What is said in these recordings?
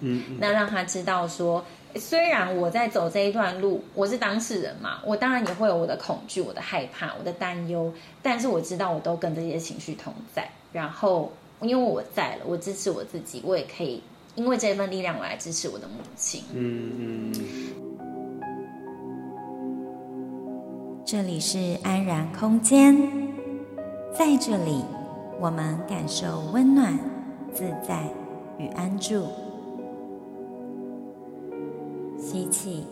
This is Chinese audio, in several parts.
嗯，嗯，那让他知道说，虽然我在走这一段路，我是当事人嘛，我当然也会有我的恐惧、我的害怕、我的担忧，但是我知道我都跟这些情绪同在。然后因为我在了，我支持我自己，我也可以因为这份力量我来支持我的母亲。嗯嗯。这里是安然空间，在这里我们感受温暖、自在与安住。吸气，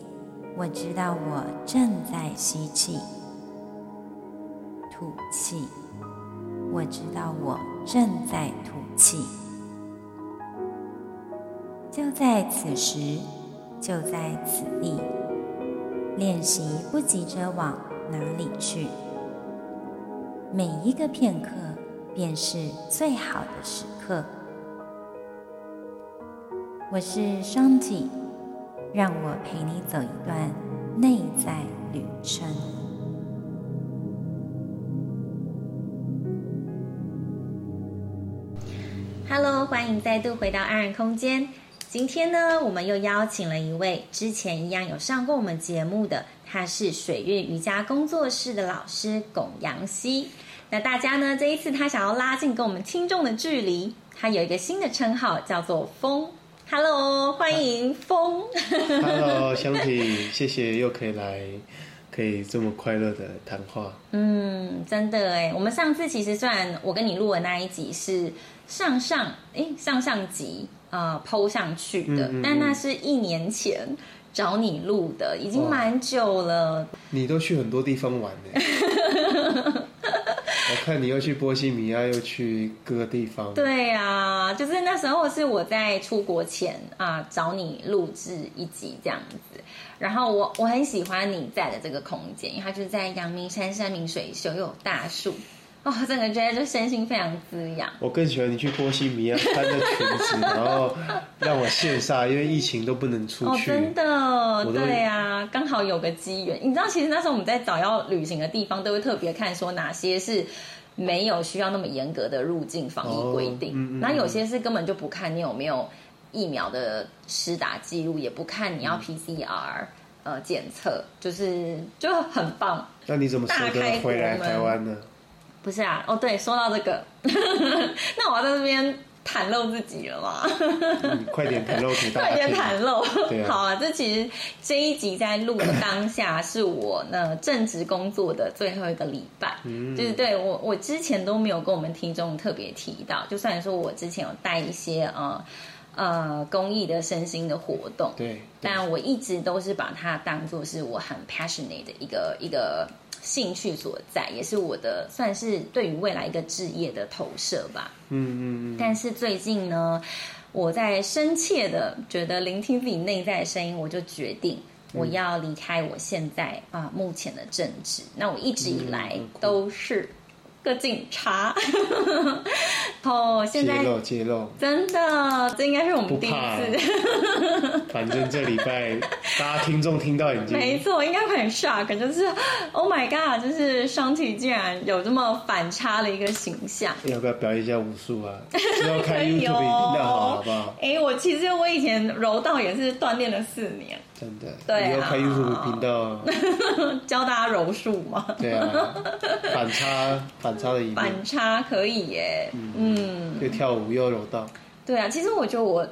我知道我正在吸气；吐气，我知道我正在吐气。就在此时，就在此地，练习不急着往哪里去。每一个片刻，便是最好的时刻。我是双体。让我陪你走一段内在旅程。Hello，欢迎再度回到安然空间。今天呢，我们又邀请了一位之前一样有上过我们节目的，他是水月瑜伽工作室的老师龚杨希。那大家呢，这一次他想要拉近跟我们听众的距离，他有一个新的称号，叫做风。Hello，欢迎风。Hello，香缇，谢谢又可以来，可以这么快乐的谈话。嗯，真的哎，我们上次其实算我跟你录的那一集是上上哎上上集啊，PO 上去的，嗯嗯嗯，但那是一年前找你录的，已经蛮久了。你都去很多地方玩呢。我看你又去波西米亚，又去各个地方。对啊，就是那时候是我在出国前啊找你录制一集这样子，然后我我很喜欢你在的这个空间，因为它就是在阳明山山明水秀，又有大树。哦，整个觉得就身心非常滋养。我更喜欢你去波西米亚穿着裙子，然后让我羡煞，因为疫情都不能出去。哦，真的，对呀，刚好有个机缘。你知道，其实那时候我们在找要旅行的地方，都会特别看说哪些是没有需要那么严格的入境防疫规定，哦嗯嗯、然后有些是根本就不看你有没有疫苗的施打记录，也不看你要 PCR、嗯、呃检测，就是就很棒。那你怎么舍得回来台湾呢？不是啊，哦对，说到这个，那我要在这边袒露自己了嘛？嗯、快点袒露给大家，快点袒露。啊、好啊，这其实这一集在录的当下是我呢正职工作的最后一个礼拜，嗯、就是对我我之前都没有跟我们听众特别提到，就算说我之前有带一些呃呃公益的身心的活动，对，对但我一直都是把它当做是我很 passionate 的一个一个。兴趣所在，也是我的算是对于未来一个置业的投射吧。嗯嗯嗯。但是最近呢，我在深切的觉得聆听自己内在的声音，我就决定我要离开我现在啊目前的政治。那我一直以来都是。个警察，哦，现在揭露揭露，真的，这应该是我们第一次。反正这礼拜 大家听众听到已经没错，应该会很 shock，就是 Oh my God，就是双体竟然有这么反差的一个形象。要不要表演一下武术啊？要开 YouTube 频好不好？哎，我其实我以前柔道也是锻炼了四年。真的，对、啊，你要开 YouTube 频道，教大家柔术吗？对啊，反差 反差的一面，反差可以耶，嗯，又、嗯、跳舞又柔道，对啊，其实我觉得我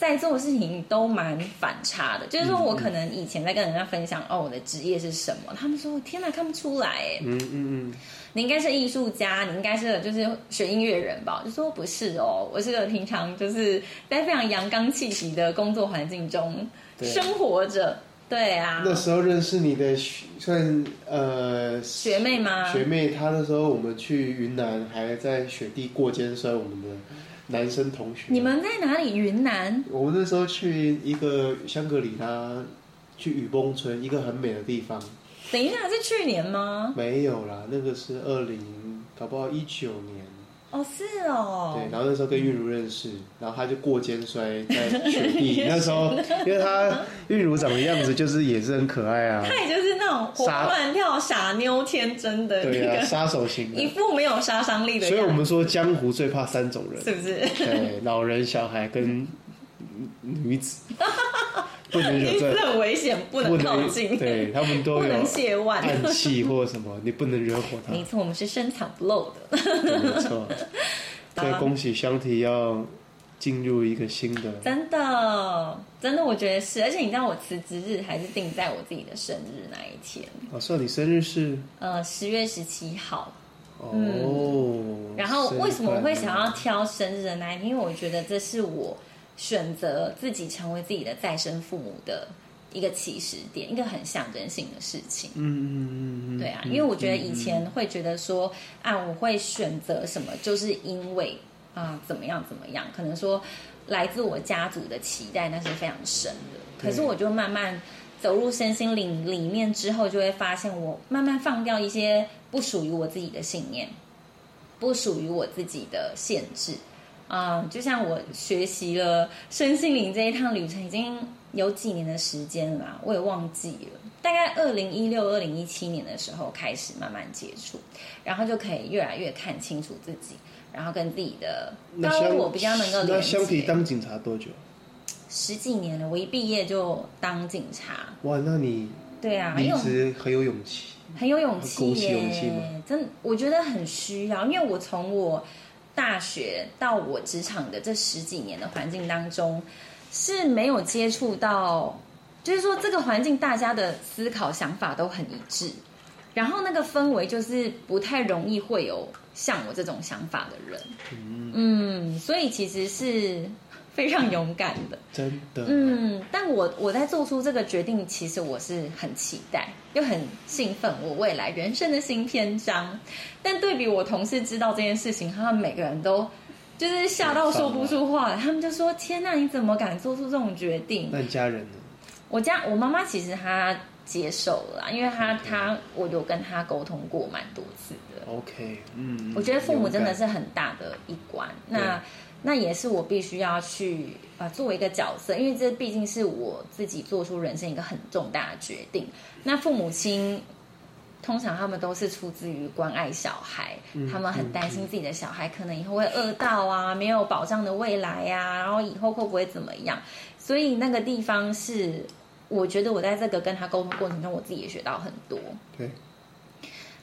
在做的事情都蛮反差的，就是说我可能以前在跟人家分享、嗯、哦，我的职业是什么，他们说天哪，看不出来，哎，嗯嗯嗯，你应该是艺术家，你应该是就是学音乐人吧？就说不是哦，我是个平常就是在非常阳刚气息的工作环境中。生活着，对啊。那时候认识你的算呃学妹吗？学妹，她那时候我们去云南，还在雪地过肩摔我们的男生同学。你们在哪里？云南？我们那时候去一个香格里拉，去雨崩村，一个很美的地方。等一下，是去年吗？没有啦，那个是二零，搞不好一九年。哦，是哦。对，然后那时候跟韵如认识，然后他就过肩摔在雪地。那时候，因为他韵如长的样子就是也是很可爱啊。他也就是那种活蹦乱跳、傻妞、天真的那个对啊，杀手型的，一副没有杀伤力的。所以我们说江湖最怕三种人，是不是？对，老人、小孩跟女子，不能惹这 很危险，不能靠近。对他们都有不能亵玩暗器或什么，你不能惹火他。没错，我们是深藏不露的。没错，所以恭喜香缇要进入一个新的。真的，真的，我觉得是。而且你知道，我辞职日还是定在我自己的生日那一天。哦，说你生日是？呃，十月十七号。哦、嗯。然后为什么我会想要挑生日的那一天？因为我觉得这是我。选择自己成为自己的再生父母的一个起始点，一个很象征性的事情。嗯嗯嗯嗯，对啊，因为我觉得以前会觉得说啊，我会选择什么，就是因为啊怎么样怎么样，可能说来自我家族的期待，那是非常深的。可是我就慢慢走入身心灵里面之后，就会发现我慢慢放掉一些不属于我自己的信念，不属于我自己的限制。啊、嗯，就像我学习了身心灵这一趟旅程，已经有几年的时间了，我也忘记了。大概二零一六、二零一七年的时候开始慢慢接触，然后就可以越来越看清楚自己，然后跟自己的高我比较能够。那相比当警察多久？十几年了，我一毕业就当警察。哇，那你对啊，一直很有勇气，很有勇气耶！真，我觉得很需要，因为我从我。大学到我职场的这十几年的环境当中，是没有接触到，就是说这个环境大家的思考想法都很一致，然后那个氛围就是不太容易会有像我这种想法的人，嗯，所以其实是。非常勇敢的，真的。嗯，但我我在做出这个决定，其实我是很期待又很兴奋，我未来人生的新篇章。但对比我同事知道这件事情，他们每个人都就是吓到说不出话来，他们就说：“天哪，你怎么敢做出这种决定？”那你家人呢？我家我妈妈其实她接受了啦，因为她她我有跟她沟通过蛮多次的。OK，嗯，我觉得父母真的是很大的一关。那。那也是我必须要去啊，作为一个角色，因为这毕竟是我自己做出人生一个很重大的决定。那父母亲通常他们都是出自于关爱小孩，他们很担心自己的小孩可能以后会饿到啊，没有保障的未来呀，然后以后会不会怎么样？所以那个地方是，我觉得我在这个跟他沟通过程中，我自己也学到很多。对，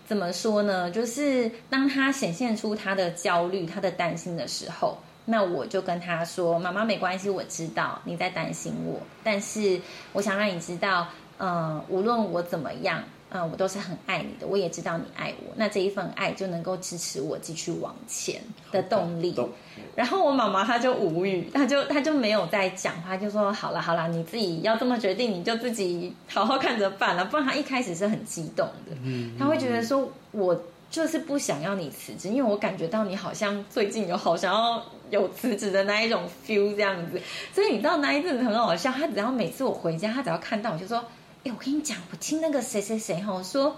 怎么说呢？就是当他显现出他的焦虑、他的担心的时候。那我就跟他说：“妈妈，没关系，我知道你在担心我，但是我想让你知道，嗯、呃，无论我怎么样，嗯、呃，我都是很爱你的。我也知道你爱我，那这一份爱就能够支持我继续往前的动力。然后我妈妈她就无语，她就她就没有再讲话，就说：好了好了，你自己要这么决定，你就自己好好看着办了。不然她一开始是很激动的，嗯她会觉得说我。”就是不想要你辞职，因为我感觉到你好像最近有好想要有辞职的那一种 feel 这样子，所以你知道那一阵子很好笑。她只要每次我回家，她只要看到我就说：“哎，我跟你讲，我听那个谁谁谁哈说。”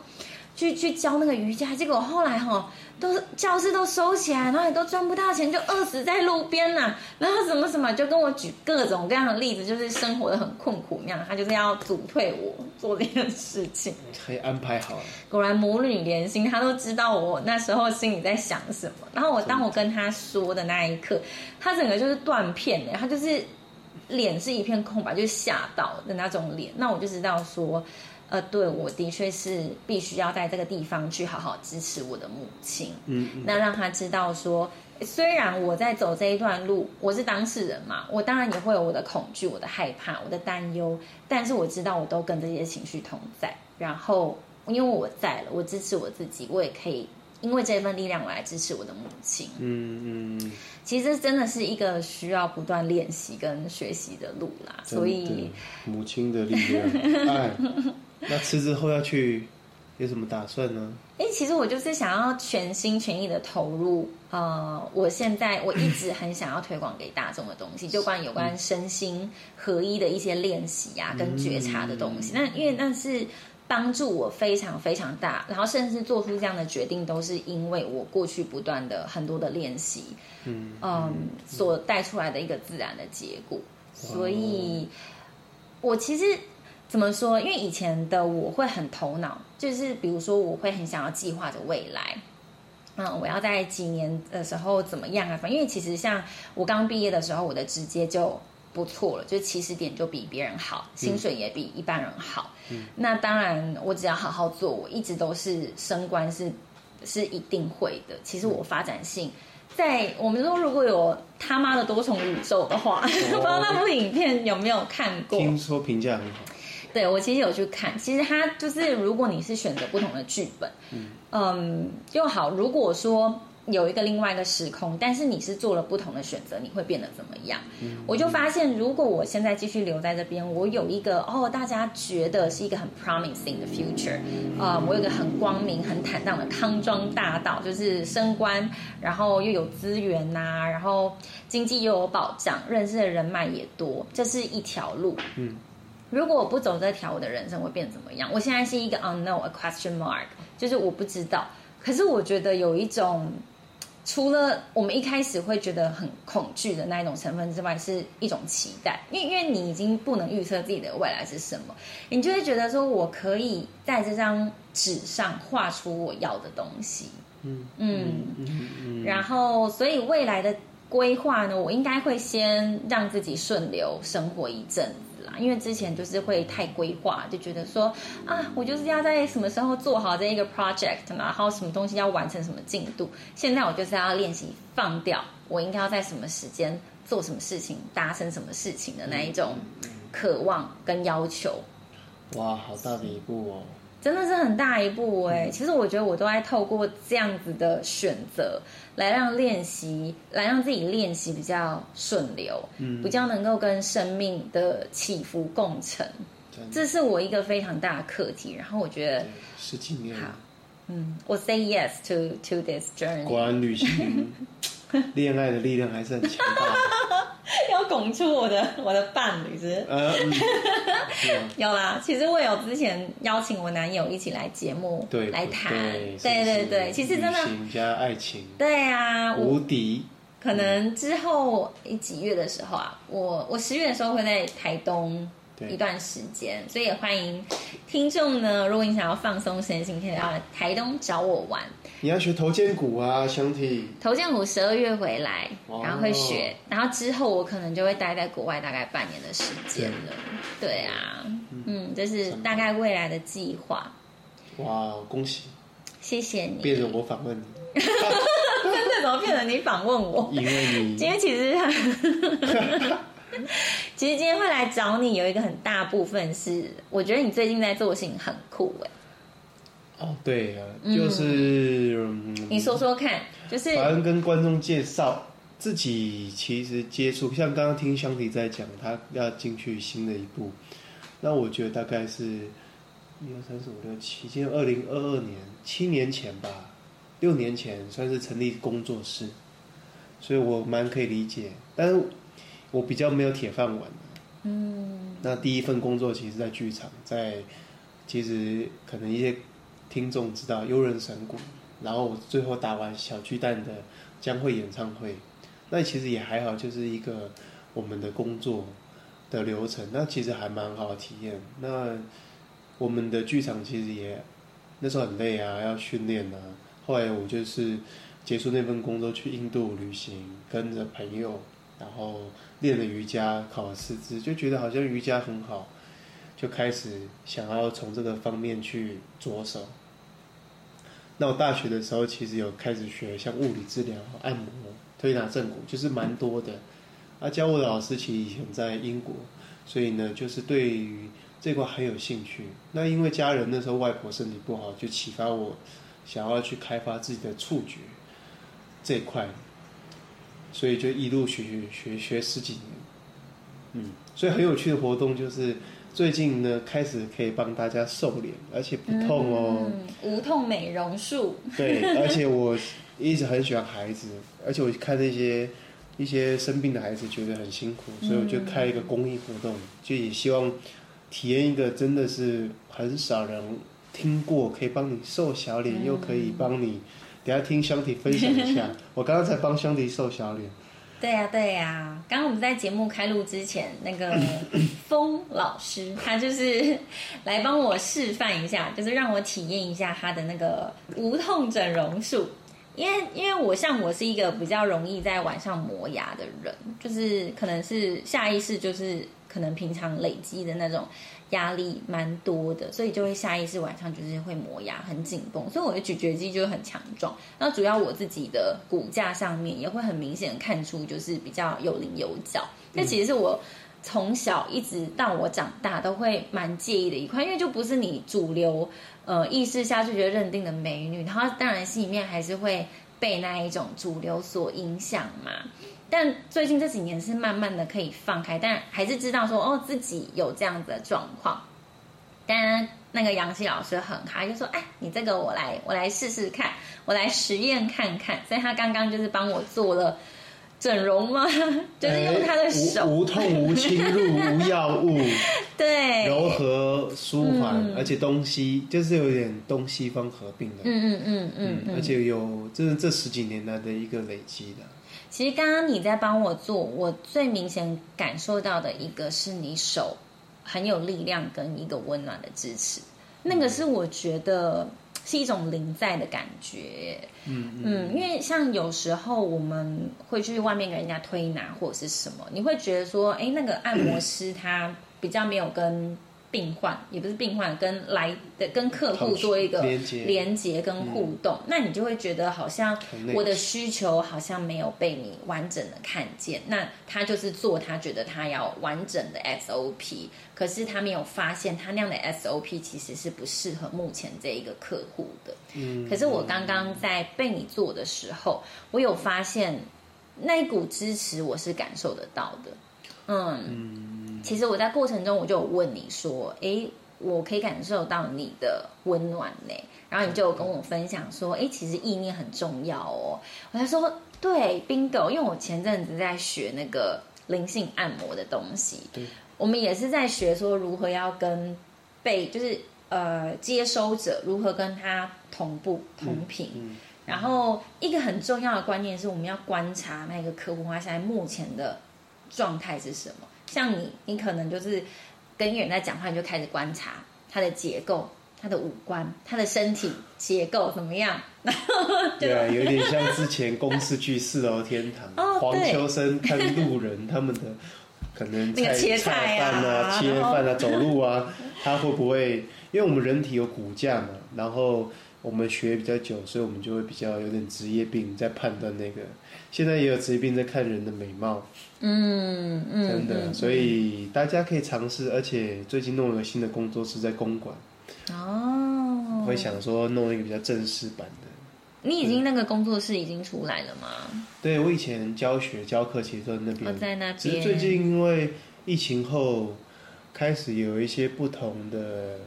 去去教那个瑜伽，结果后来哈，都是教室都收起来，然后也都赚不到钱，就饿死在路边呐。然后什么什么，就跟我举各种各样的例子，就是生活的很困苦那样。他就是要阻退我做这件事情，可以安排好了。果然母女连心，他都知道我那时候心里在想什么。然后我当我跟他说的那一刻，他整个就是断片的，他就是脸是一片空白，就是吓到的那种脸。那我就知道说。呃，对，我的确是必须要在这个地方去好好支持我的母亲，嗯，嗯，那让他知道说，虽然我在走这一段路，我是当事人嘛，我当然也会有我的恐惧、我的害怕、我的担忧，但是我知道我都跟这些情绪同在，然后因为我在了，我支持我自己，我也可以因为这份力量我来支持我的母亲，嗯嗯，其实真的是一个需要不断练习跟学习的路啦，所以母亲的力量，爱。那辞职后要去有什么打算呢？哎，其实我就是想要全心全意的投入。呃，我现在我一直很想要推广给大众的东西，就关于有关身心合一的一些练习啊，跟觉察的东西。那因为那是帮助我非常非常大，然后甚至做出这样的决定，都是因为我过去不断的很多的练习，嗯嗯，所带出来的一个自然的结果。所以，我其实。怎么说？因为以前的我会很头脑，就是比如说我会很想要计划着未来，嗯，我要在几年的时候怎么样啊？反正因为其实像我刚毕业的时候，我的直接就不错了，就起始点就比别人好，薪水也比一般人好。嗯、那当然，我只要好好做，我一直都是升官是是一定会的。其实我发展性，在我们说如果有他妈的多重宇宙的话，哦、不知道那部影片有没有看过？听说评价很好。对，我其实有去看，其实他就是如果你是选择不同的剧本，嗯，嗯，就好。如果说。有一个另外一个时空，但是你是做了不同的选择，你会变得怎么样？嗯、我就发现，如果我现在继续留在这边，我有一个哦，大家觉得是一个很 promising 的 future，啊、呃，我有一个很光明、很坦荡的康庄大道，就是升官，然后又有资源呐、啊，然后经济又有保障，认识的人脉也多，这是一条路。嗯，如果我不走这条，我的人生会变怎么样？我现在是一个 unknown，a question mark，就是我不知道。可是我觉得有一种。除了我们一开始会觉得很恐惧的那一种成分之外，是一种期待，因为因为你已经不能预测自己的未来是什么，你就会觉得说，我可以在这张纸上画出我要的东西，嗯。嗯。嗯，然后所以未来的规划呢，我应该会先让自己顺流生活一阵。因为之前就是会太规划，就觉得说啊，我就是要在什么时候做好这一个 project，嘛然后什么东西要完成什么进度。现在我就是要练习放掉，我应该要在什么时间做什么事情，达成什么事情的那一种渴望跟要求。哇，好大的一步哦！真的是很大一步哎。其实我觉得我都在透过这样子的选择。来让练习，来让自己练习比较顺流，嗯，比较能够跟生命的起伏共存。这是我一个非常大的课题。然后我觉得十几年，好，嗯，我 say yes to to this journey。果然，旅行，恋爱的力量还是很强大。要拱出我的我的伴侣是，呃嗯、有啦。其实我有之前邀请我男友一起来节目，对，来谈，对对对。其实真的，情加爱情，对啊，无敌。可能之后几月的时候啊，我我十月的时候会在台东。一段时间，所以也欢迎听众呢。如果你想要放松身心，可以到台东找我玩。你要学头肩骨啊，兄弟。头肩骨十二月回来，然后会学，然后之后我可能就会待在国外大概半年的时间了。对，对啊，嗯，这是大概未来的计划。哇，恭喜！谢谢你。变成我访问你。真的怎么变成你访问我？因为你 今天其实。其实今天会来找你，有一个很大部分是，我觉得你最近在做的事情很酷哎。哦，对啊，就是、嗯、你说说看，就是反正跟观众介绍自己，其实接触，像刚刚听香缇在讲，他要进去新的一步，那我觉得大概是一二三四五六七，今天二零二二年，七年前吧，六年前算是成立工作室，所以我蛮可以理解，但是。我比较没有铁饭碗，嗯，那第一份工作其实，在剧场，在其实可能一些听众知道幽人神鼓，然后最后打完小巨蛋的将会演唱会，那其实也还好，就是一个我们的工作的流程，那其实还蛮好的体验。那我们的剧场其实也那时候很累啊，要训练啊。后来我就是结束那份工作去印度旅行，跟着朋友。然后练了瑜伽，考了师资，就觉得好像瑜伽很好，就开始想要从这个方面去着手。那我大学的时候，其实有开始学像物理治疗、按摩、推拿正骨，就是蛮多的。啊，教我的老师其实以前在英国，所以呢，就是对于这块很有兴趣。那因为家人那时候外婆身体不好，就启发我想要去开发自己的触觉这块。所以就一路学学学学十几年，嗯，所以很有趣的活动就是最近呢开始可以帮大家瘦脸，而且不痛哦，嗯、无痛美容术。对，而且我一直很喜欢孩子，而且我看那些一些生病的孩子觉得很辛苦，所以我就开一个公益活动，就也希望体验一个真的是很少人听过，可以帮你瘦小脸，又可以帮你。等下听香缇分享一下，我刚刚才帮香缇瘦小脸。对呀、啊、对呀、啊，刚刚我们在节目开录之前，那个 风老师他就是来帮我示范一下，就是让我体验一下他的那个无痛整容术。因为因为我像我是一个比较容易在晚上磨牙的人，就是可能是下意识，就是可能平常累积的那种压力蛮多的，所以就会下意识晚上就是会磨牙，很紧绷，所以我的咀嚼肌就会很强壮。那主要我自己的骨架上面也会很明显看出，就是比较有棱有角。那其实是我。从小一直到我长大，都会蛮介意的一块，因为就不是你主流呃意识下就觉得认定的美女，然后当然心里面还是会被那一种主流所影响嘛。但最近这几年是慢慢的可以放开，但还是知道说哦自己有这样子的状况。当然那个杨希老师很嗨，就说哎你这个我来我来试试看，我来实验看看。所以他刚刚就是帮我做了。整容吗？就是用他的手，无，无痛、无侵入、无药物，对，柔和舒缓，嗯、而且东西就是有点东西方合并的，嗯嗯嗯嗯，嗯，嗯，而且有这这十几年来的一个累积的。其实刚刚你在帮我做，我最明显感受到的一个是你手很有力量跟一个温暖的支持，那个是我觉得。是一种临在的感觉，嗯嗯，因为像有时候我们会去外面给人家推拿或者是什么，你会觉得说，哎，那个按摩师他比较没有跟。病患也不是病患，跟来的跟客户做一个连接跟互动，嗯，那你就会觉得好像我的需求好像没有被你完整的看见。那他就是做他觉得他要完整的 SOP，可是他没有发现他那样的 SOP 其实是不适合目前这一个客户的。嗯，可是我刚刚在被你做的时候，我有发现那一股支持，我是感受得到的。嗯。嗯其实我在过程中我就有问你说，哎，我可以感受到你的温暖呢。然后你就有跟我分享说，哎，其实意念很重要哦。我才说，对，bingo，因为我前阵子在学那个灵性按摩的东西，对，我们也是在学说如何要跟被就是呃接收者如何跟他同步同频。嗯嗯。然后一个很重要的观念是，我们要观察那个客户他现在目前的状态是什么。像你，你可能就是跟一个人在讲话，你就开始观察他的结构、他的五官、他的身体结构怎么样？对啊，有点像之前公司剧《四楼天堂》哦，黄秋生看路人他们的可能菜、那个、切菜啊、切饭啊、走路啊，他会不会？因为我们人体有骨架嘛，然后我们学比较久，所以我们就会比较有点职业病在判断那个。现在也有职业病在看人的美貌，嗯嗯，真的，嗯，所以大家可以尝试，而且最近弄了个新的工作室在公馆，哦，会想说弄一个比较正式版的。你已经那个工作室已经出来了吗？对，我以前教学教课其实都在那边，我在那边。只是最近因为疫情后，开始有一些不同的。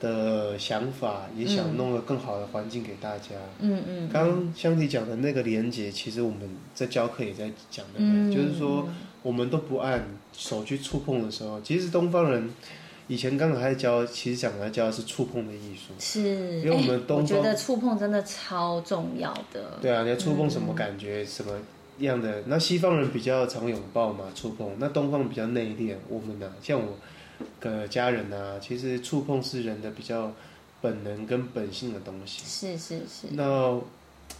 的想法也想弄个更好的环境给大家。嗯嗯。刚刚香缇讲的那个连接，其实我们在教课也在讲的，嗯，就是说我们都不按手去触碰的时候，其实东方人以前刚刚还在教，其实讲的教的是触碰的艺术。是。因为我们东方，欸，我觉得触碰真的超重要的。对啊，你要触碰什么感觉，嗯，什么样的？那西方人比较常拥抱嘛，触碰。那东方比较内敛，我们呢，像我。个家人啊，其实触碰是人的比较本能跟本性的东西。是是是。那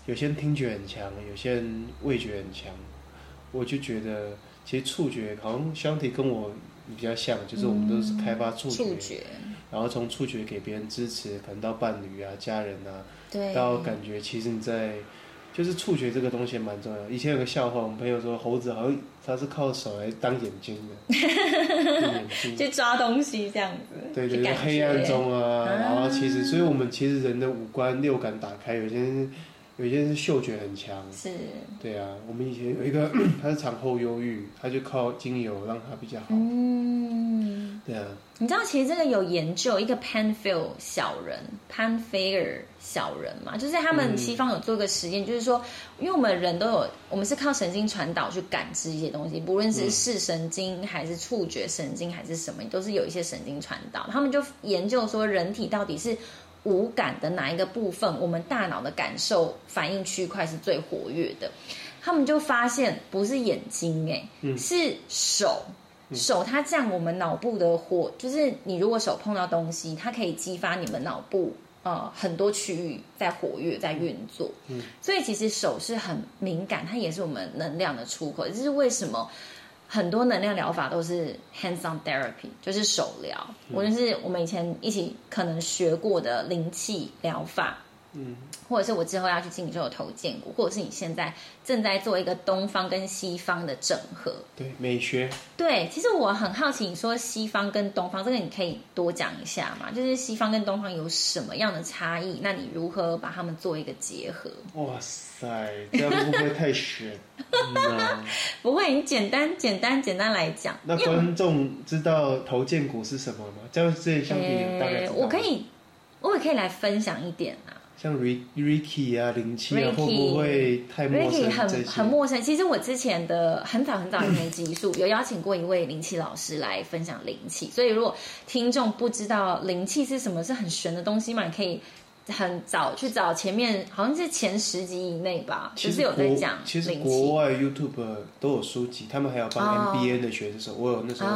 有些人听觉很强，有些人味觉很强。我就觉得，其实触觉好像香缇跟我比较像，就是我们都是开发触觉，嗯、触觉然后从触觉给别人支持，可能到伴侣啊、家人啊，对，到感觉其实你在。就是触觉这个东西蛮重要。以前有个笑话，我们朋友说猴子好像它是靠手来当眼睛的，眼睛去抓东西这样子。对对对，黑暗中啊，啊，然后其实，所以我们其实人的五官六感打开，有些人有些人是嗅觉很强。是。对啊，我们以前有一个 他是产后忧郁，他就靠精油让他比较好。嗯。对啊。你知道其实这个有研究，一个 Panfield 小人，Panfield 小人嘛，就是他们西方有做一个实验，嗯，就是说，因为我们人都有，我们是靠神经传导去感知一些东西，不论是视神经还是触觉神经还是什么，都是有一些神经传导。他们就研究说，人体到底是五感的哪一个部分，我们大脑的感受反应区块是最活跃的。他们就发现不是眼睛，哎，是手。手它占我们脑部的火，就是你如果手碰到东西，它可以激发你们脑部呃很多区域在活跃在运作，嗯，所以其实手是很敏感，它也是我们能量的出口。这是为什么很多能量疗法都是 hands-on therapy，就是手疗，无论是我们以前一起可能学过的灵气疗法。嗯，或者是我之后要去进修头建股，或者是你现在正在做一个东方跟西方的整合，对美学。对，其实我很好奇，你说西方跟东方这个，你可以多讲一下嘛？就是西方跟东方有什么样的差异？那你如何把它们做一个结合？哇塞，这样会不会太玄？嗯、不会，你简单简单简单来讲。那观众知道头建股是什么吗？这样这相比大概、欸、我可以，我也可以来分享一点啊。像 Ricky 啊，灵气啊，会不会太陌生？Ricky 很很陌生。其实我之前的很早很早以前的集数有邀请过一位灵气老师来分享灵气，所以如果听众不知道灵气是什么，是很玄的东西嘛，你可以很早去找前面，好像是前十集以内吧，就是有在讲。其实国外 YouTube 都有书籍，他们还有帮 MBA 的学生，哦、我有那时候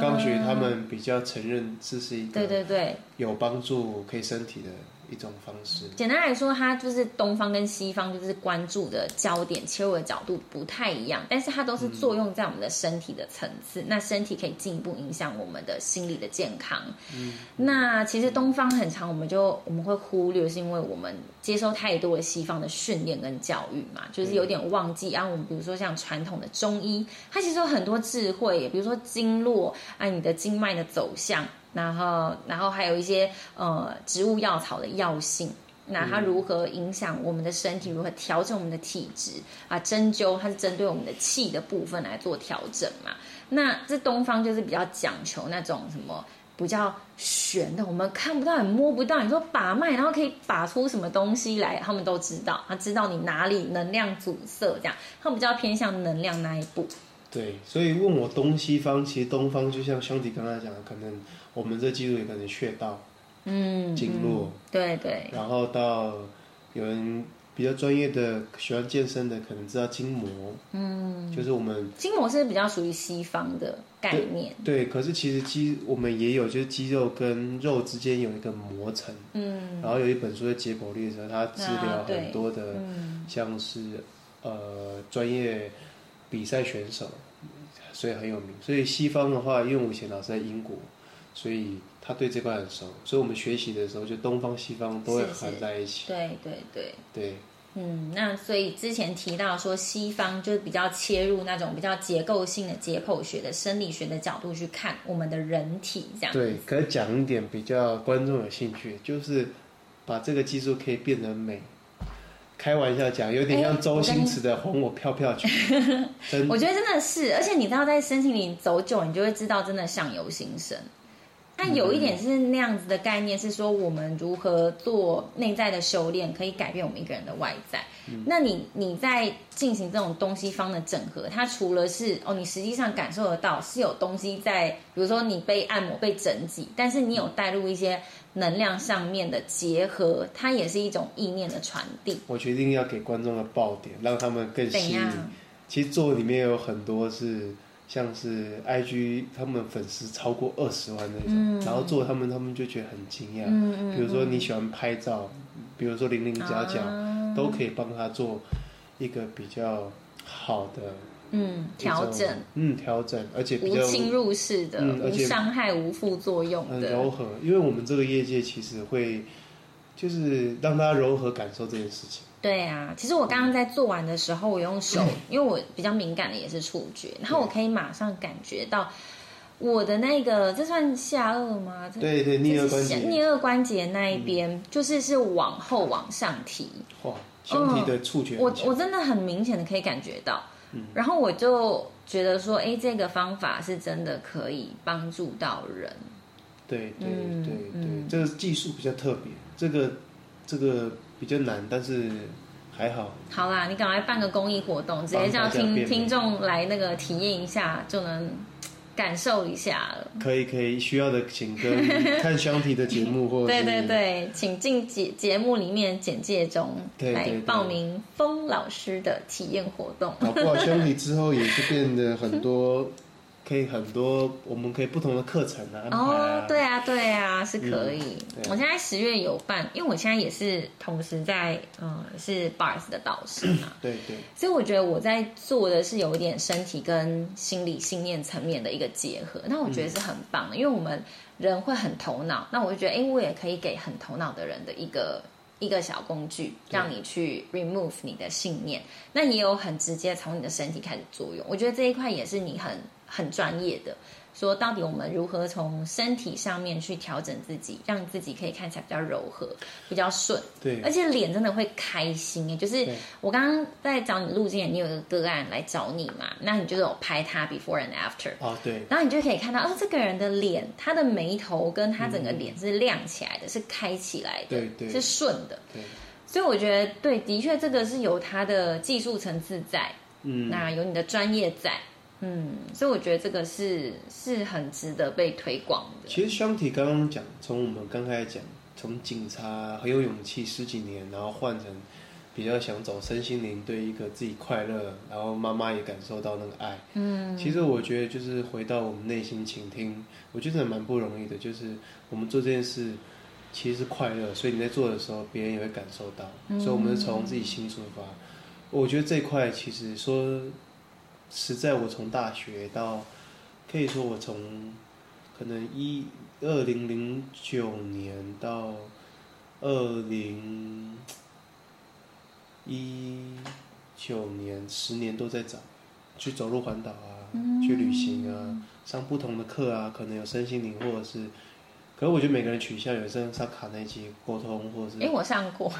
刚学，他们比较承认这是一个对对对有帮助可以身体的。一种方式，简单来说，它就是东方跟西方就是关注的焦点、切入的角度不太一样，但是它都是作用在我们的身体的层次。嗯、那身体可以进一步影响我们的心理的健康。嗯，那其实东方很长，我们就我们会忽略，是因为我们接收太多的西方的训练跟教育嘛，就是有点忘记。啊、我们比如说像传统的中医，它其实有很多智慧，比如说经络啊，你的经脉的走向。然后，然后还有一些呃植物药草的药性，那它如何影响我们的身体？如何调整我们的体质啊？针灸它是针对我们的气的部分来做调整嘛？那这东方就是比较讲求那种什么比较玄的，我们看不到也摸不到。你说把脉，然后可以把出什么东西来？他们都知道，他知道你哪里能量阻塞，这样他们比较偏向能量那一步。对，所以问我东西方，其实东方就像兄弟刚才讲的，可能。我们这记录也可能穴道，嗯，经络，对对，然后到有人比较专业的喜欢健身的，可能知道筋膜，嗯，就是我们筋膜是比较属于西方的概念，对，对。可是其实肌我们也有，就是肌肉跟肉之间有一个膜层，嗯，然后有一本书的解剖力的时候，它治疗很多的，像是、嗯、呃专业比赛选手，所以很有名。所以西方的话，因为我以前老师在英国。所以他对这块很熟，所以我们学习的时候，就东方西方都会含在一起。对对对对，嗯，那所以之前提到说，西方就是比较切入那种比较结构性的解剖学的生理学的角度去看我们的人体，这样。对，可以讲一点比较观众有兴趣，就是把这个技术可以变得美。开玩笑讲，有点像周星驰的《哄我飘飘曲》。我觉得真的是，而且你知道，在身体里走久，你就会知道，真的相由心生。它有一点是那样子的概念，是说我们如何做内在的修炼，可以改变我们一个人的外在。嗯、那你你在进行这种东西方的整合，它除了是哦，你实际上感受得到是有东西在，比如说你被按摩、被整脊，但是你有带入一些能量上面的结合，它也是一种意念的传递。我决定要给观众的爆点，让他们更吸引。其实做里面有很多是。像是 IG 他们粉丝超过二十万那种，嗯、然后做他们，他们就觉得很惊讶。嗯嗯、比如说你喜欢拍照，嗯、比如说零零角角，啊、都可以帮他做一个比较好的嗯调整，嗯调整，而且无侵入式的，嗯、无伤害、无副作用的，很柔和。因为我们这个业界其实会就是让大家柔和感受这件事情。对啊，其实我刚刚在做完的时候，我用手，嗯、因为我比较敏感的也是触觉，然后我可以马上感觉到我的那个，这算下颚吗？对对，颞顎关节，颞顎关节那一边，嗯、就是是往后往上提。哇，身体的触觉、嗯，我我真的很明显的可以感觉到，嗯、然后我就觉得说，哎，这个方法是真的可以帮助到人。对对对对，这个技术比较特别，这个这个。比较难，但是还好。好啦，你赶快办个公益活动，直接叫听听众来那个体验一下，就能感受一下了。可以可以，需要的请跟 看箱体的节目或者对对对，请进节节目里面简介中来报名风老师的体验活动。搞不好箱体之后也是变得很多可以很多，我们可以不同的课程啊，安排啊哦，对啊，对啊，是可以。嗯、我现在十月有办，因为我现在也是同时在，嗯，是 Bars 的导师嘛。对对。所以我觉得我在做的是有一点身体跟心理信念层面的一个结合，那我觉得是很棒的，嗯、因为我们人会很头脑，那我就觉得，哎，我也可以给很头脑的人的一个。一个小工具，让你去 remove 你的信念，那也有很直接从你的身体开始作用。我觉得这一块也是你很很专业的。说到底，我们如何从身体上面去调整自己，让自己可以看起来比较柔和、比较顺。对，而且脸真的会开心诶。就是我刚刚在找你录之前，你有一个个案来找你嘛？那你就有拍他 before and after 哦，对。然后你就可以看到，哦，这个人的脸，他的眉头跟他整个脸是亮起来的，嗯、是开起来的，对对，是顺的。对。所以我觉得，对，的确这个是有他的技术层次在，嗯，那有你的专业在。嗯，所以我觉得这个是是很值得被推广的。其实香缇刚刚讲，从我们刚开始讲，从警察很有勇气十几年，然后换成比较想走身心灵，对一个自己快乐，然后妈妈也感受到那个爱。嗯，其实我觉得就是回到我们内心倾听，我觉得也蛮不容易的。就是我们做这件事其实是快乐，所以你在做的时候，别人也会感受到。嗯，所以我们是从自己心出发。我觉得这一块其实说。实在，我从大学到，可以说我从可能一二零零九年到二零一九年，十年都在找，去走路环岛啊，嗯、去旅行啊，上不同的课啊，可能有身心灵，或者是，可是我觉得每个人取向，有时候上卡内基沟通，或者是，哎，我上过。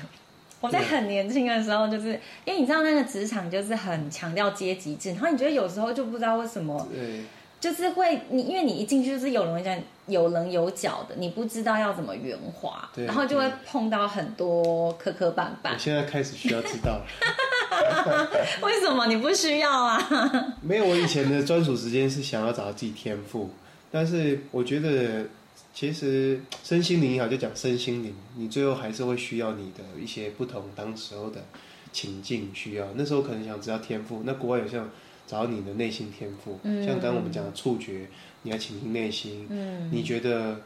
我在很年轻的时候，就是因为你知道那个职场就是很强调阶级制，然后你觉得有时候就不知道为什么，对，就是会你因为你一进去就是有人讲有棱有角的，你不知道要怎么圆滑，然后就会碰到很多磕磕绊绊。我现在开始需要知道了，为什么你不需要啊？没有，我以前的专属时间是想要找到自己天赋，但是我觉得。其实身心灵也好，就讲身心灵，你最后还是会需要你的一些不同当时候的情境需要。那时候可能想知道天赋，那国外有像找你的内心天赋，嗯、像刚刚我们讲的触觉，你要倾听内心。嗯，你觉得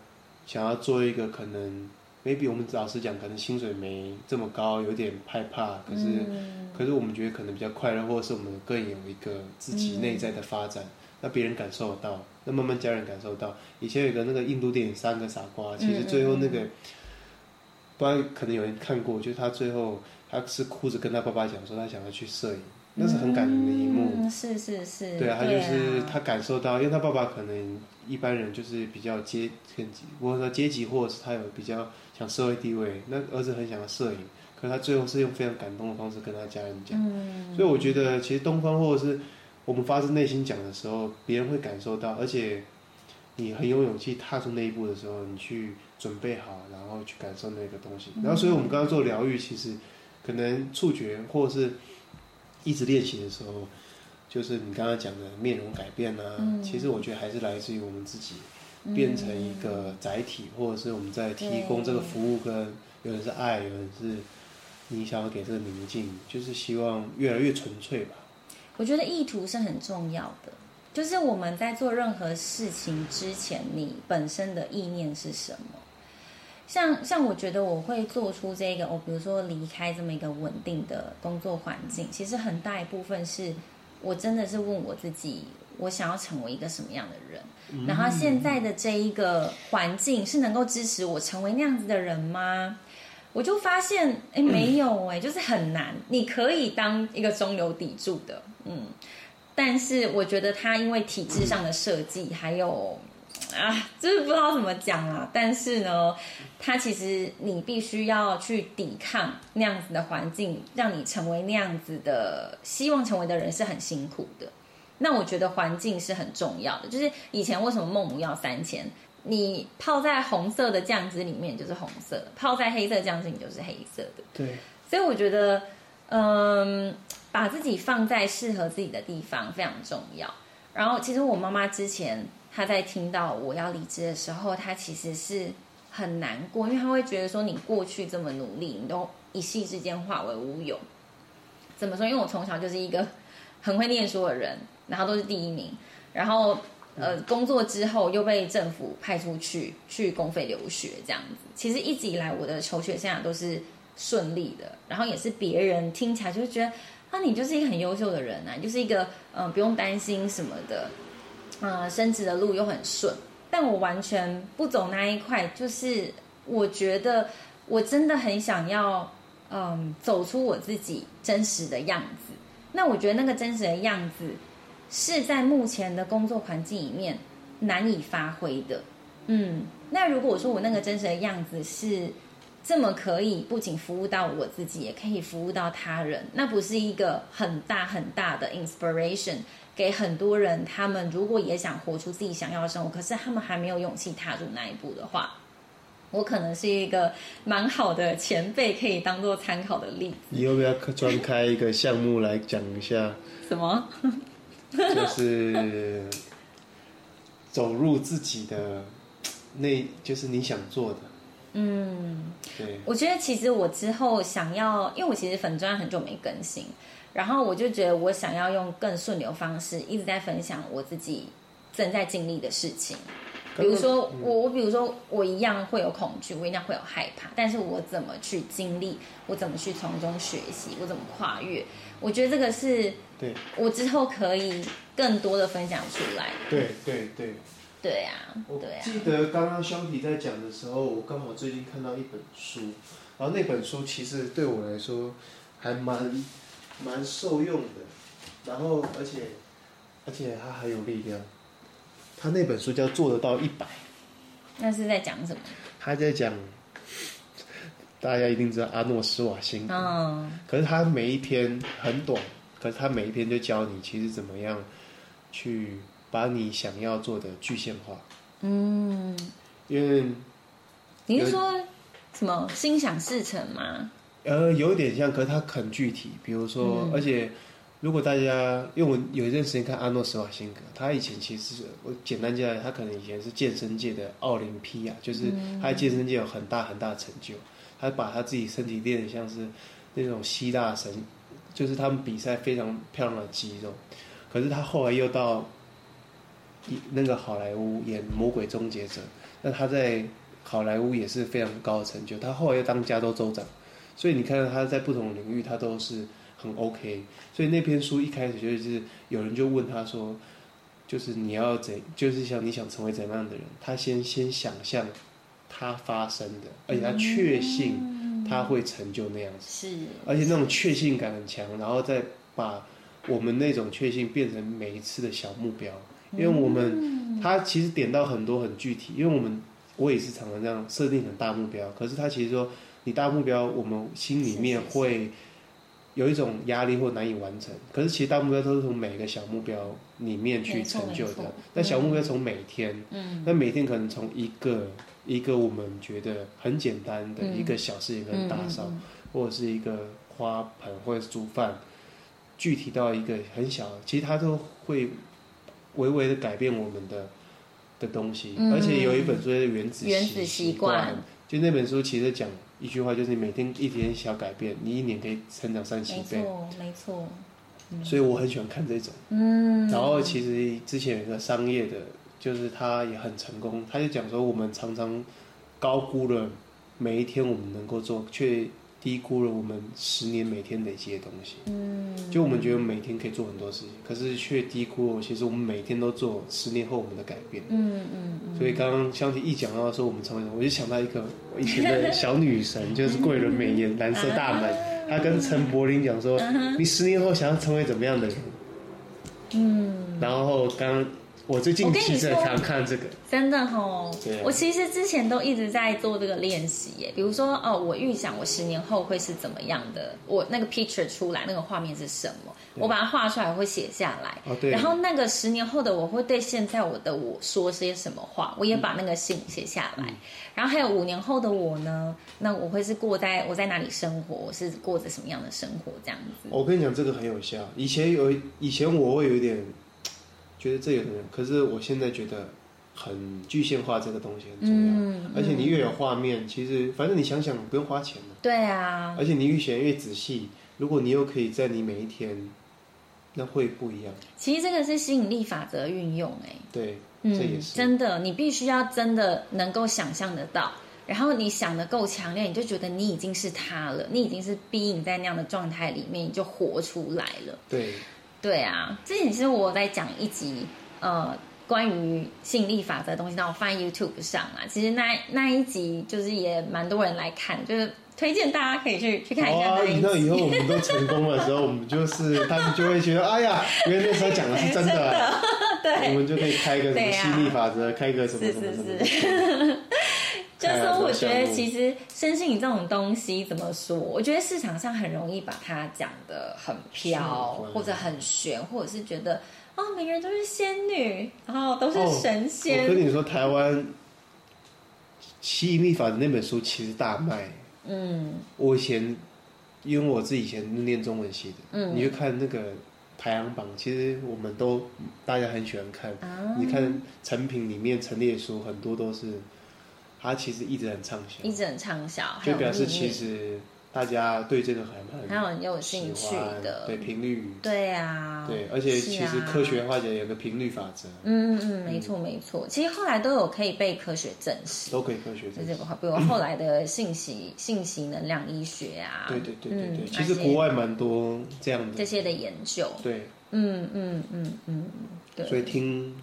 想要做一个可能，maybe 我们老实讲，可能薪水没这么高，有点害怕。可是，嗯、可是我们觉得可能比较快乐，或者是我们更有一个自己内在的发展。嗯那别人感受得到，那慢慢家人感受到。以前有个那个印度电影《三个傻瓜》，其实最后那个，嗯嗯嗯不知道可能有人看过，就是他最后他是哭着跟他爸爸讲说他想要去摄影，那是很感人的一幕。嗯、是是是。对啊，他就是他感受到，因为他爸爸可能一般人就是比较阶层级，或者说阶级，或者是他有比较想社会地位，那儿子很想要摄影，可是他最后是用非常感动的方式跟他家人讲。嗯。所以我觉得，其实东方或者是。我们发自内心讲的时候，别人会感受到，而且你很有勇气踏出那一步的时候，你去准备好，然后去感受那个东西。然后，所以我们刚刚做疗愈，其实可能触觉或者是一直练习的时候，就是你刚刚讲的面容改变啊，其实我觉得还是来自于我们自己变成一个载体，或者是我们在提供这个服务，跟有人是爱，有人是你想要给这个宁静，就是希望越来越纯粹吧。我觉得意图是很重要的，就是我们在做任何事情之前，你本身的意念是什么？像像我觉得我会做出这个，我比如说离开这么一个稳定的工作环境，其实很大一部分是我真的是问我自己，我想要成为一个什么样的人？然后现在的这一个环境是能够支持我成为那样子的人吗？我就发现，哎，没有哎，就是很难。你可以当一个中流砥柱的，嗯，但是我觉得他因为体制上的设计，还有啊，就是不知道怎么讲啊。但是呢，他其实你必须要去抵抗那样子的环境，让你成为那样子的希望成为的人是很辛苦的。那我觉得环境是很重要的。就是以前为什么孟母要三迁？你泡在红色的酱汁里面就是红色的，泡在黑色酱汁你就是黑色的。对，所以我觉得，嗯，把自己放在适合自己的地方非常重要。然后，其实我妈妈之前她在听到我要离职的时候，她其实是很难过，因为她会觉得说你过去这么努力，你都一夕之间化为乌有。怎么说？因为我从小就是一个很会念书的人，然后都是第一名，然后。呃，工作之后又被政府派出去去公费留学这样子。其实一直以来我的求学生涯都是顺利的，然后也是别人听起来就会觉得啊，你就是一个很优秀的人啊，就是一个嗯、不用担心什么的，呃，升职的路又很顺。但我完全不走那一块，就是我觉得我真的很想要嗯走出我自己真实的样子。那我觉得那个真实的样子。是在目前的工作环境里面难以发挥的，嗯，那如果说我那个真实的样子是这么可以，不仅服务到我自己，也可以服务到他人，那不是一个很大很大的 inspiration 给很多人？他们如果也想活出自己想要的生活，可是他们还没有勇气踏入那一步的话，我可能是一个蛮好的前辈，可以当做参考的例子。你要不要专开一个项目来讲一下？什么？就是走入自己的那，就是你想做的。嗯，对。我觉得其实我之后想要，因为我其实粉砖很久没更新，然后我就觉得我想要用更顺流方式，一直在分享我自己正在经历的事情。比如说我，我比如说我一样会有恐惧，我一样会有害怕，但是我怎么去经历，我怎么去从中学习，我怎么跨越？我觉得这个是，对，我之后可以更多的分享出来。对对对，对啊，对啊。我记得刚刚兄弟在讲的时候，我刚好最近看到一本书，然后那本书其实对我来说还蛮蛮受用的，然后而且而且它很有力量。他那本书叫《做得到一百》，那是在讲什么？他在讲，大家一定知道阿诺施瓦辛格。嗯。可是他每一篇很短，可是他每一篇就教你其实怎么样去把你想要做的具现化。嗯。因为你是说什么心想事成吗？呃，有点像，可是他很具体。比如说，嗯、而且。如果大家，因为我有一段时间看阿诺施瓦辛格，他以前其实我简单介绍，他可能以前是健身界的奥林匹亚，就是他在健身界有很大很大的成就，他把他自己身体练得像是那种希腊神，就是他们比赛非常漂亮的肌肉。可是他后来又到一那个好莱坞演《魔鬼终结者》，那他在好莱坞也是非常高的成就。他后来又当加州州长，所以你看到他在不同领域，他都是。很 OK，所以那篇书一开始就是有人就问他说，就是你要怎，就是想你想成为怎样的人？他先先想象他发生的，而且他确信他会成就那样子，是，而且那种确信感很强，然后再把我们那种确信变成每一次的小目标，因为我们他其实点到很多很具体，因为我们我也是常常这样设定很大目标，可是他其实说你大目标，我们心里面会。有一种压力或难以完成，可是其实大目标都是从每个小目标里面去成就的。那小目标从每天，嗯，那每天可能从一个一个我们觉得很简单的一个小事情，可能打扫，或者是一个花盆，或者是煮饭，具体到一个很小，其实它都会微微的改变我们的的东西。而且有一本书叫《原子原子习惯》，就那本书其实讲。一句话就是你每天一点小改变，你一年可以成长三七倍。没错，没错。嗯、所以我很喜欢看这种。嗯。然后其实之前有一个商业的，就是他也很成功，他就讲说我们常常高估了每一天我们能够做，却。低估了我们十年每天累积的东西，嗯，就我们觉得每天可以做很多事情，可是却低估了其实我们每天都做十年后我们的改变，嗯嗯，嗯，所以刚刚香缇一讲到说我们成为我就想到一个我以前的小女神，就是桂纶镁演蓝色大门，她跟陈柏霖讲说，你十年后想要成为怎么样的人？嗯，然后刚。我最近其实常看这个，真的吼。对，我其实之前都一直在做这个练习耶。比如说，哦，我预想我十年后会是怎么样的，我那个 picture 出来，那个画面是什么，我把它画出来，我会写下来。哦，对。然后那个十年后的我会对现在我的我说些什么话，我也把那个信写下来。嗯。然后还有五年后的我呢，那我会是过在我在哪里生活，我是过着什么样的生活这样子。我跟你讲，这个很有效。以前有，以前我会有一点。觉得这有的人，可是我现在觉得很具象化，这个东西很重要。嗯，而且你越有画面，嗯，其实反正你想想，不用花钱的。对啊。而且你越写越仔细，如果你又可以在你每一天那会不一样。其实这个是吸引力法则运用，哎，对，嗯，这也是真的，你必须要真的能够想象得到，然后你想的够强烈，你就觉得你已经是他了，你已经是 being 在那样的状态里面，你就活出来了。对，对啊，之前其实我在讲一集，呃。关于吸引力法则的东西，那我放在 YouTube 上啊。其实那那一集就是也蛮多人来看，就是推荐大家可以去去看一下那一集。你看以后我们都成功的时候，我们就是他们就会觉得，哎呀，原来那时候讲的是真的。对，我们就可以开个什么吸引力法则，啊、开个什么什么什么。是是是。就是说，我觉得其实身心灵这种东西怎么说？我觉得市场上很容易把它讲的很飘，或者很玄，或者是觉得。哦，每个人都是仙女，然后都是神仙。哦、我跟你说，台湾《吸引力法的》那本书其实大卖。嗯，我以前因为我自己以前念中文系的，嗯，你就看那个排行榜，其实我们都大家很喜欢看。啊、你看成品里面陈列书，很多都是它其实一直很畅销，一直很畅销，就表示其实。大家对这个还蛮很有兴趣的，对频率，对啊，对，而且其实科学化讲有个频率法则，嗯嗯嗯，没错没错，其实后来都有可以被科学证实，都可以科学证实，这个话，比如后来的信息信息能量医学啊，对对对对对，其实国外蛮多这样的这些的研究，对，嗯嗯嗯嗯，对，所以听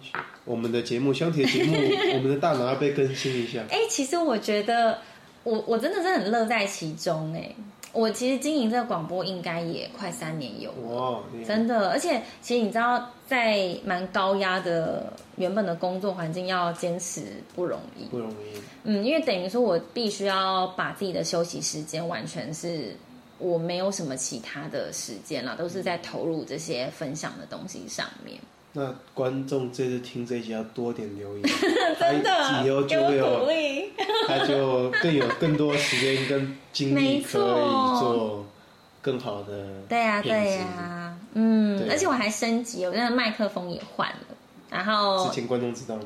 我们的节目，香甜节目，我们的大脑要被更新一下。哎，其实我觉得。我我真的是很乐在其中哎！我其实经营这个广播应该也快三年有了，真的。而且其实你知道，在蛮高压的原本的工作环境，要坚持不容易，不容易。嗯，因为等于说我必须要把自己的休息时间完全是我没有什么其他的时间了，都是在投入这些分享的东西上面。那观众这次听这一集要多点留言，真的，以后就会有，他就更有更多时间跟精力可以做更好的。对呀，对呀，嗯，而且我还升级，我那个麦克风也换了。然后之前观众知道吗？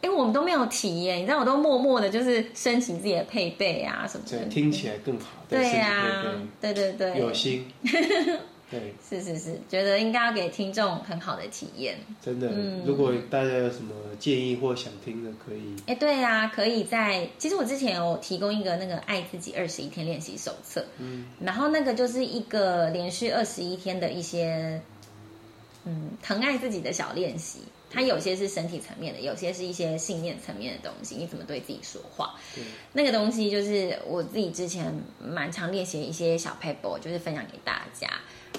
哎，我们都没有提耶，你知道，我都默默的，就是申请自己的配备啊什么的，听起来更好。对呀，对对对，有心。对，是是是，觉得应该要给听众很好的体验。真的，嗯、如果大家有什么建议或想听的，可以。哎，对啊，可以在。其实我之前有提供一个那个爱自己二十一天练习手册，嗯，然后那个就是一个连续二十一天的一些，嗯，疼爱自己的小练习。它有些是身体层面的，有些是一些信念层面的东西。你怎么对自己说话？那个东西就是我自己之前蛮常练习一些小 paper，，就是分享给大家。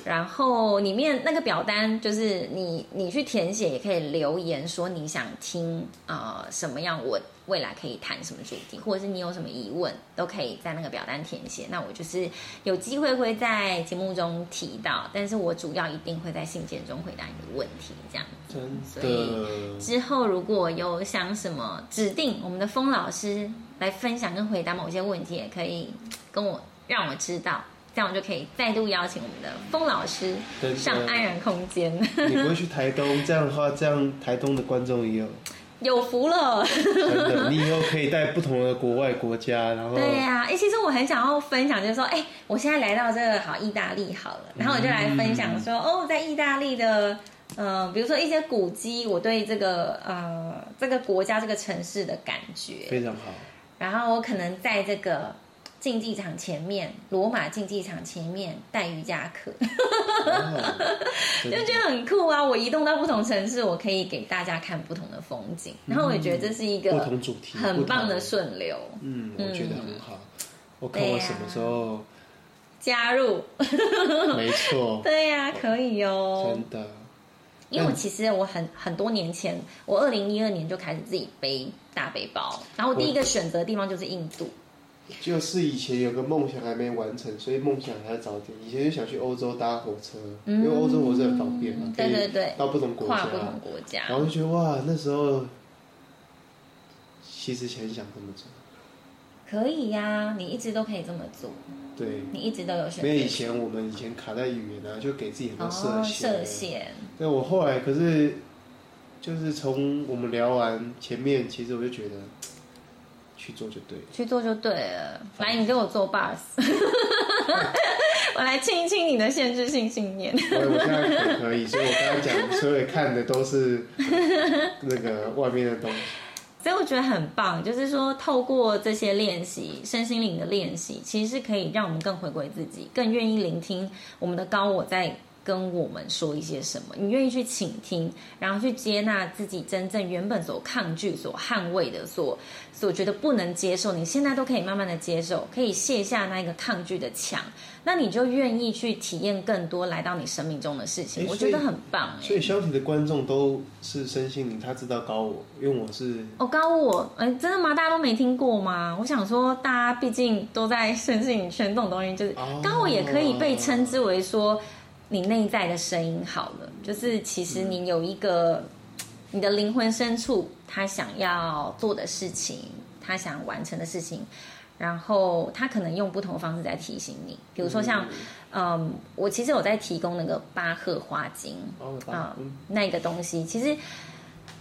然后里面那个表单就是你你去填写，也可以留言说你想听啊、呃、什么样，我未来可以谈什么主题，或者是你有什么疑问，都可以在那个表单填写。那我就是有机会会在节目中提到，但是我主要一定会在信件中回答你的问题，这样子。真的。所以之后如果有想什么指定我们的风老师来分享跟回答某些问题，也可以跟我让我知道。这样我就可以再度邀请我们的风老师上安然空间。你不会去台东，这样的话，这样台东的观众也有有福了。真的，你以后可以带不同的国外国家，然后对呀、啊，哎，其实我很想要分享，就是说，哎，我现在来到这个好意大利好了，然后我就来分享说，嗯、哦，在意大利的，嗯、呃，比如说一些古迹，我对这个呃这个国家这个城市的感觉非常好。然后我可能在这个。竞技场前面，罗马竞技场前面带瑜伽课，就觉得很酷啊！我移动到不同城市，我可以给大家看不同的风景，然后我也觉得这是一个不同主题很棒的顺流。嗯，我觉得很好。我看我什么时候加入？没错。对呀，可以哦。真的。因为我其实我很很多年前，我二零一二年就开始自己背大背包，然后我第一个选择的地方就是印度。就是以前有个梦想还没完成，所以梦想还要早点。以前就想去欧洲搭火车，嗯、因为欧洲火车很方便嘛，对对对，到不同国家，不同国家，然后就觉得哇，那时候其实很想这么做。可以呀、啊，你一直都可以这么做。对，你一直都有选择。没有以前我们以前卡在语言啊，就给自己很多设限。设限。对，我后来可是就是从我们聊完前面，其实我就觉得。去做就对了，去做就对了。来，你给我做 bus，我 我来清一清你的限制性信念。我我现在可可以，所以我刚刚讲，所以看的都是那个外面的东西。所以我觉得很棒，就是说透过这些练习，身心灵的练习，其实是可以让我们更回归自己，更愿意聆听我们的高我在。跟我们说一些什么？你愿意去倾听，然后去接纳自己真正原本所抗拒、所捍卫的、所所觉得不能接受，你现在都可以慢慢的接受，可以卸下那个抗拒的墙，那你就愿意去体验更多来到你生命中的事情。我觉得很棒。所以香缇的观众都是身心灵，他知道高我，因为我是哦高我，哎，真的吗？大家都没听过吗？我想说，大家毕竟都在身心灵圈，这种东西就是、哦、高我也可以被称之为说。你内在的声音好了，就是其实你有一个你的灵魂深处，他想要做的事情，他想完成的事情，然后他可能用不同的方式在提醒你。比如说像，嗯，我其实有在提供那个巴赫花精啊，那个东西，其实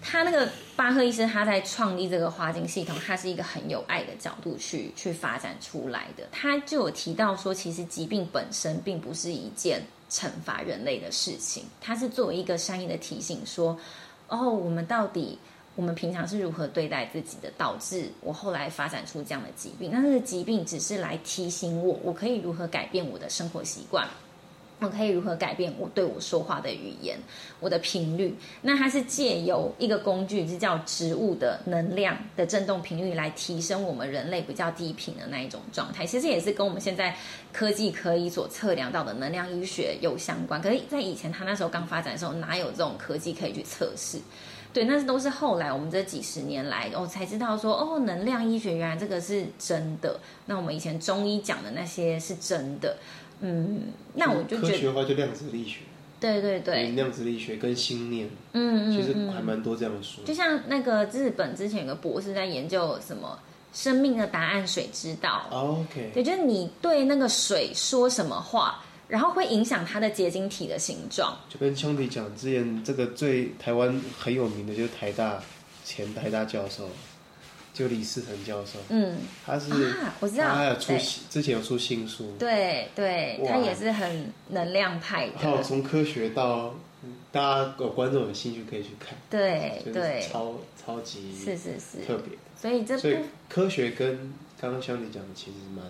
他那个巴赫医生他在创立这个花精系统，他是一个很有爱的角度去去发展出来的。他就有提到说，其实疾病本身并不是一件。惩罚人类的事情，它是作为一个善意的提醒，说：“哦，我们到底我们平常是如何对待自己的，导致我后来发展出这样的疾病。那这个疾病只是来提醒我，我可以如何改变我的生活习惯。”我可以如何改变我对我说话的语言，我的频率？那它是借由一个工具，是叫植物的能量的振动频率，来提升我们人类比较低频的那一种状态。其实也是跟我们现在科技可以所测量到的能量医学有相关。可是，在以前他那时候刚发展的时候，哪有这种科技可以去测试？对，那是都是后来我们这几十年来，我才知道说，哦，能量医学原来这个是真的。那我们以前中医讲的那些是真的。嗯，那我就科学的话就量子力学，对对对，量子力学跟心念，嗯嗯，其实还蛮多这样的书。就像那个日本之前有个博士在研究什么生命的答案，水知道。OK，也就是你对那个水说什么话，然后会影响它的结晶体的形状。就跟兄弟讲，之前这个最台湾很有名的就是台大前台大教授。就李世成教授，嗯，他是，啊、我知道，他有出之前有出新书，对对，他也是很能量派的。还有从科学到，大家有观众有兴趣可以去看，对对，超超级是是是特别，所以这所以科学跟刚刚像你讲的其实蛮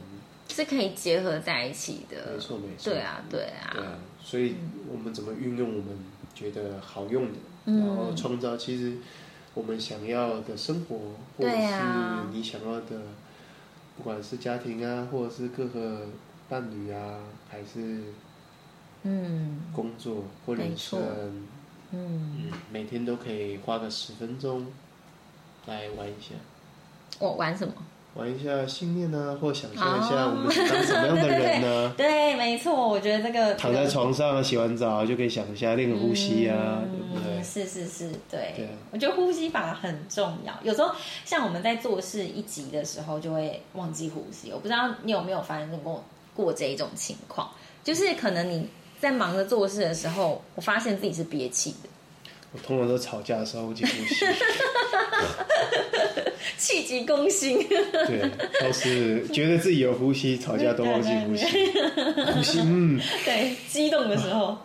是可以结合在一起的，没错没错，对啊对啊，对啊，所以我们怎么运用我们觉得好用的，然后创造其实。我们想要的生活，或者是你想要的，不管是家庭啊，或者是各个伴侣啊，还是嗯工作或人生，嗯，嗯，每天都可以花个十分钟来玩一下。我玩什么？玩一下信念呢、啊，或想象一下我们是当什么样的人呢、啊？对，对，没错，我觉得这个躺在床上洗完澡就可以想一下练个呼吸啊，嗯、对不对？是是是，对。我觉得呼吸法很重要。有时候像我们在做事一急的时候，就会忘记呼吸。我不知道你有没有发生过过这一种情况，就是可能你在忙着做事的时候，我发现自己是憋气的。我通常都吵架的时候忘记呼吸。气急攻心，对，都是觉得自己有呼吸，吵架都忘记呼吸，呼吸，嗯，对，激动的时候，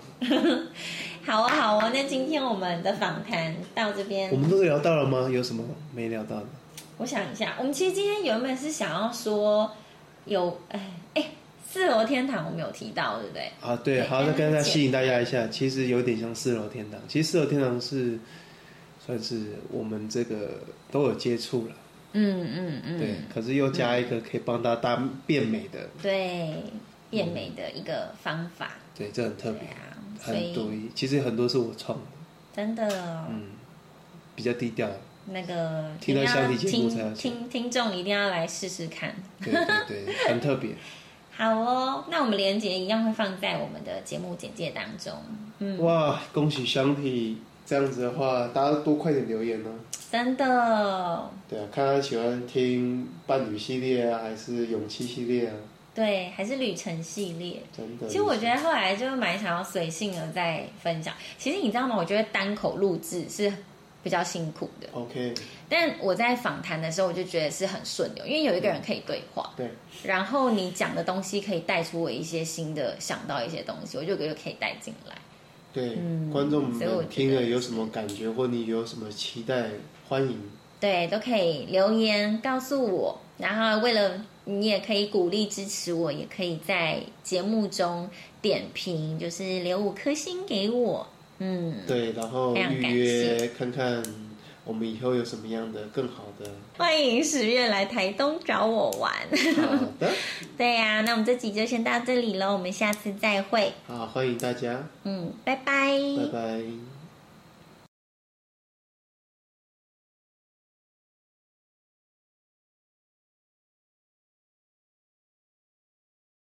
好啊，好啊，那今天我们的访谈到这边，我们都聊到了吗？有什么没聊到的？我想一下，我们其实今天原本是想要说有，哎哎，四楼天堂我们有提到，对不对？啊，对，好，那刚才吸引大家一下，其实有点像四楼天堂，其实四楼天堂是。算是我们这个都有接触了，嗯嗯嗯，对，可是又加一个可以帮大家变美的，对，变美的一个方法，对，这很特别啊，很多，其实很多是我创的，真的，嗯，比较低调，那个听到香缇节目才要听听众一定要来试试看，对对对，很特别。好哦，那我们连接一样会放在我们的节目简介当中。嗯，哇，恭喜香缇。这样子的话，大家多快点留言呢、啊。真的。对啊，看他喜欢听伴侣系列啊，还是勇气系列啊？对，还是旅程系列。真的。其实我觉得后来就蛮想要随性的在分享。其实你知道吗？我觉得单口录制是比较辛苦的。OK，但我在访谈的时候，我就觉得是很顺流，因为有一个人可以对话，对，然后你讲的东西可以带出我一些新的想到一些东西，我就觉得可以带进来。对，嗯、观众们听了有什么感觉，或你有什么期待，欢迎。对，都可以留言告诉我。然后为了你也可以鼓励支持我，也可以在节目中点评，就是留五颗星给我。嗯，对，然后预约看看我们以后有什么样的更好的。欢迎十月来台东找我玩。好的。对呀、啊，那我们这集就先到这里喽，我们下次再会。好，欢迎大家。嗯，拜拜。拜拜。